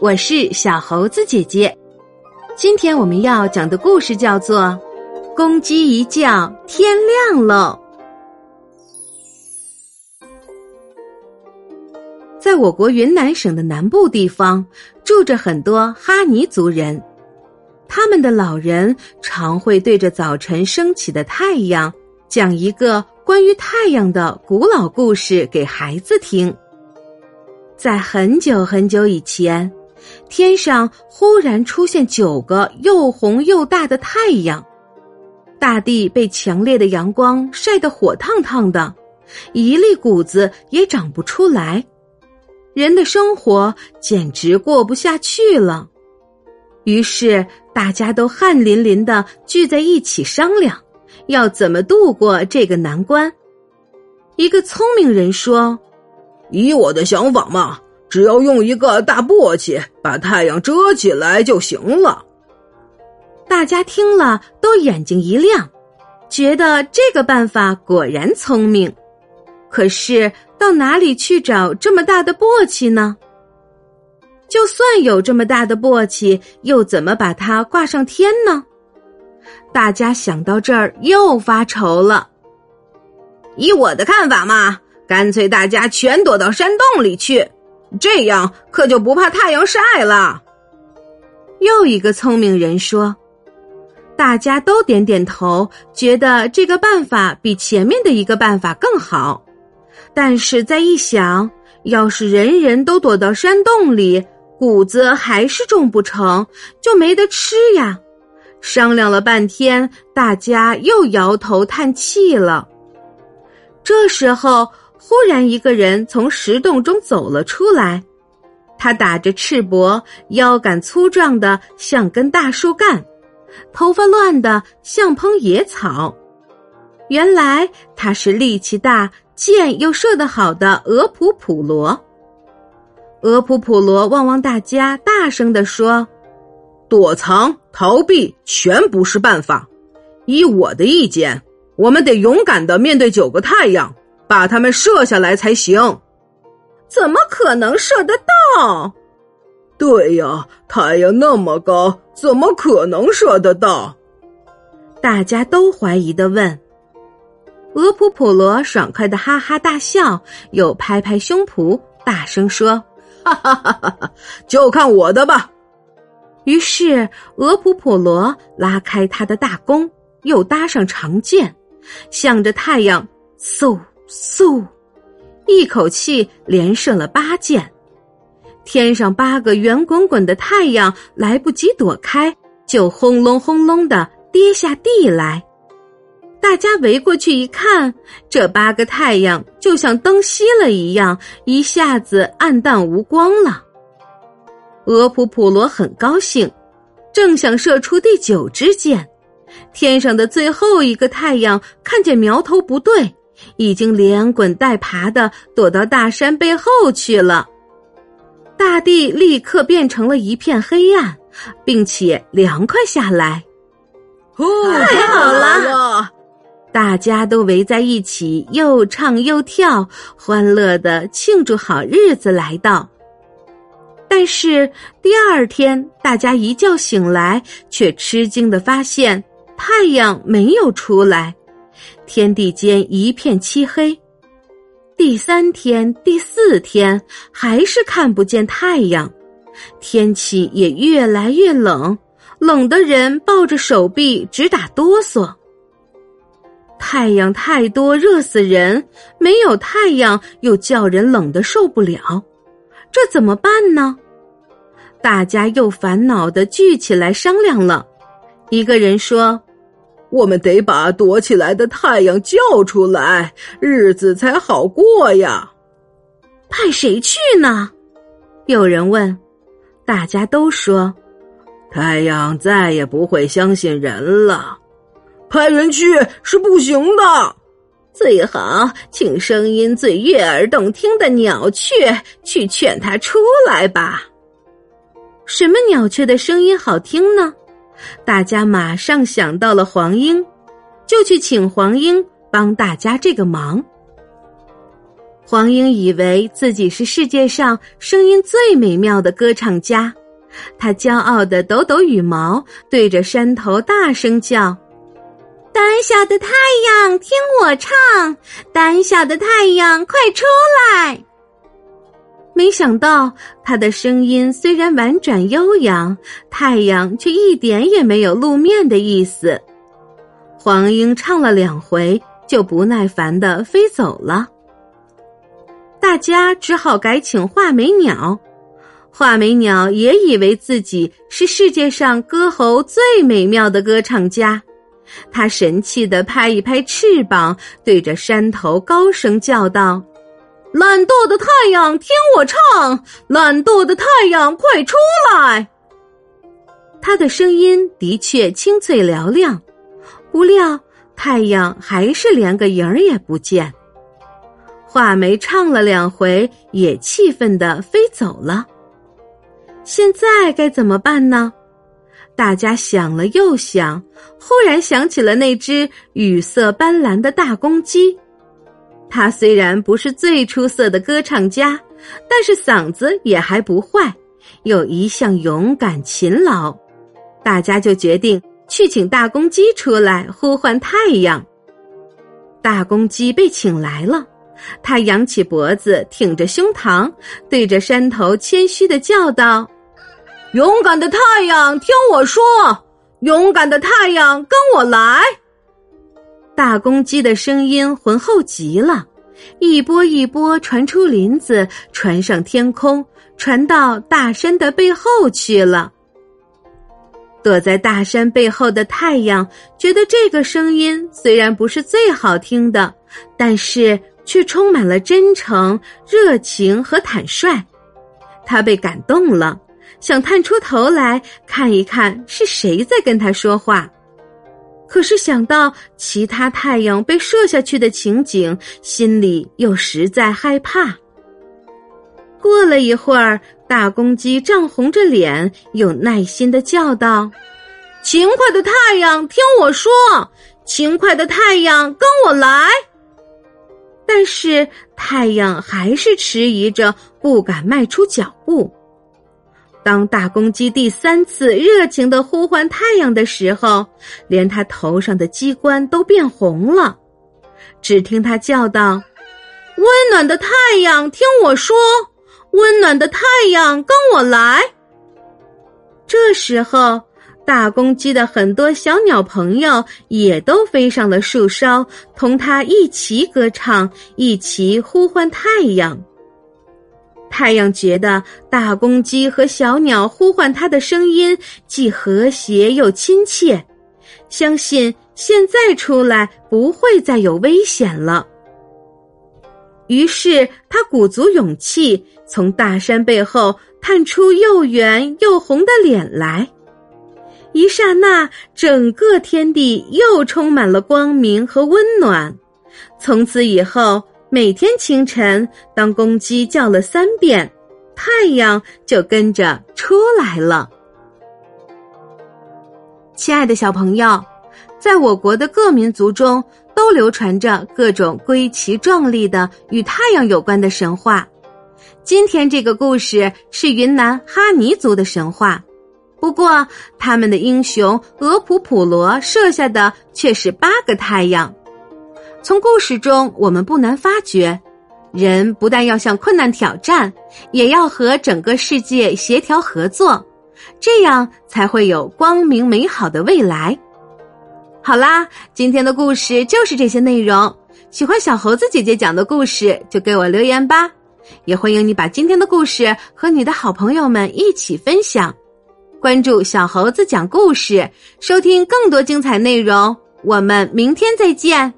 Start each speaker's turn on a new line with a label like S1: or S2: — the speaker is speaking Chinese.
S1: 我是小猴子姐姐。今天我们要讲的故事叫做《公鸡一叫天亮喽》。在我国云南省的南部地方，住着很多哈尼族人。他们的老人常会对着早晨升起的太阳，讲一个关于太阳的古老故事给孩子听。在很久很久以前，天上忽然出现九个又红又大的太阳，大地被强烈的阳光晒得火烫烫的，一粒谷子也长不出来。人的生活简直过不下去了，于是大家都汗淋淋的聚在一起商量，要怎么度过这个难关。一个聪明人说：“
S2: 以我的想法嘛，只要用一个大簸箕把太阳遮起来就行了。”
S1: 大家听了都眼睛一亮，觉得这个办法果然聪明。可是。到哪里去找这么大的簸箕呢？就算有这么大的簸箕，又怎么把它挂上天呢？大家想到这儿又发愁了。
S2: 以我的看法嘛，干脆大家全躲到山洞里去，这样可就不怕太阳晒了。
S1: 又一个聪明人说：“大家都点点头，觉得这个办法比前面的一个办法更好。”但是再一想，要是人人都躲到山洞里，谷子还是种不成，就没得吃呀。商量了半天，大家又摇头叹气了。这时候，忽然一个人从石洞中走了出来，他打着赤膊，腰杆粗壮的像根大树干，头发乱的像蓬野草。原来他是力气大。箭又射得好的俄普普罗，俄普普罗望望大家，大声地说：“
S2: 躲藏逃避全不是办法。依我的意见，我们得勇敢的面对九个太阳，把他们射下来才行。
S3: 怎么可能射得到？
S2: 对呀，太阳那么高，怎么可能射得到？
S1: 大家都怀疑的问。”俄普普罗爽快的哈哈大笑，又拍拍胸脯，大声说：“
S2: 哈哈哈哈哈，就看我的吧！”
S1: 于是俄普普罗拉开他的大弓，又搭上长箭，向着太阳嗖嗖，一口气连射了八箭。天上八个圆滚滚的太阳来不及躲开，就轰隆轰隆的跌下地来。大家围过去一看，这八个太阳就像灯熄了一样，一下子暗淡无光了。俄普普罗很高兴，正想射出第九支箭，天上的最后一个太阳看见苗头不对，已经连滚带爬的躲到大山背后去了。大地立刻变成了一片黑暗，并且凉快下来。
S3: 太好了！
S1: 大家都围在一起，又唱又跳，欢乐的庆祝好日子来到。但是第二天，大家一觉醒来，却吃惊的发现太阳没有出来，天地间一片漆黑。第三天、第四天，还是看不见太阳，天气也越来越冷，冷的人抱着手臂直打哆嗦。太阳太多，热死人；没有太阳，又叫人冷的受不了。这怎么办呢？大家又烦恼的聚起来商量了。一个人说：“
S2: 我们得把躲起来的太阳叫出来，日子才好过呀。”
S1: 派谁去呢？有人问。大家都说：“
S2: 太阳再也不会相信人了。”派人去是不行的，
S3: 最好请声音最悦耳动听的鸟雀去劝他出来吧。
S1: 什么鸟雀的声音好听呢？大家马上想到了黄莺，就去请黄莺帮大家这个忙。黄莺以为自己是世界上声音最美妙的歌唱家，他骄傲的抖抖羽毛，对着山头大声叫：“
S3: 胆小的太阳，听我唱！胆小的太阳，快出来！”
S1: 没想到，他的声音虽然婉转悠扬，太阳却一点也没有露面的意思。黄莺唱了两回，就不耐烦的飞走了。大家只好改请画眉鸟。画眉鸟也以为自己是世界上歌喉最美妙的歌唱家，他神气的拍一拍翅膀，对着山头高声叫道：“
S2: 懒惰的太阳，听我唱！懒惰的太阳，快出来！”
S1: 他的声音的确清脆嘹亮，不料太阳还是连个影儿也不见。画眉唱了两回，也气愤的飞走了。现在该怎么办呢？大家想了又想，忽然想起了那只羽色斑斓的大公鸡。他虽然不是最出色的歌唱家，但是嗓子也还不坏，又一向勇敢勤劳。大家就决定去请大公鸡出来呼唤太阳。大公鸡被请来了。他扬起脖子，挺着胸膛，对着山头谦虚的叫道：“
S2: 勇敢的太阳，听我说！勇敢的太阳，跟我来！”
S1: 大公鸡的声音浑厚极了，一波一波传出林子，传上天空，传到大山的背后去了。躲在大山背后的太阳觉得这个声音虽然不是最好听的，但是。却充满了真诚、热情和坦率，他被感动了，想探出头来看一看是谁在跟他说话。可是想到其他太阳被射下去的情景，心里又实在害怕。过了一会儿，大公鸡涨红着脸，有耐心的叫道：“
S2: 勤快的太阳，听我说！勤快的太阳，跟我来！”
S1: 但是太阳还是迟疑着，不敢迈出脚步。当大公鸡第三次热情的呼唤太阳的时候，连他头上的鸡冠都变红了。只听他叫道：“
S2: 温暖的太阳，听我说！温暖的太阳，跟我来！”
S1: 这时候。大公鸡的很多小鸟朋友也都飞上了树梢，同它一起歌唱，一起呼唤太阳。太阳觉得大公鸡和小鸟呼唤它的声音既和谐又亲切，相信现在出来不会再有危险了。于是他鼓足勇气，从大山背后探出又圆又红的脸来。一刹那，整个天地又充满了光明和温暖。从此以后，每天清晨，当公鸡叫了三遍，太阳就跟着出来了。亲爱的小朋友，在我国的各民族中，都流传着各种归奇壮丽的与太阳有关的神话。今天这个故事是云南哈尼族的神话。不过，他们的英雄俄普普罗射下的却是八个太阳。从故事中，我们不难发觉，人不但要向困难挑战，也要和整个世界协调合作，这样才会有光明美好的未来。好啦，今天的故事就是这些内容。喜欢小猴子姐姐讲的故事，就给我留言吧。也欢迎你把今天的故事和你的好朋友们一起分享。关注小猴子讲故事，收听更多精彩内容。我们明天再见。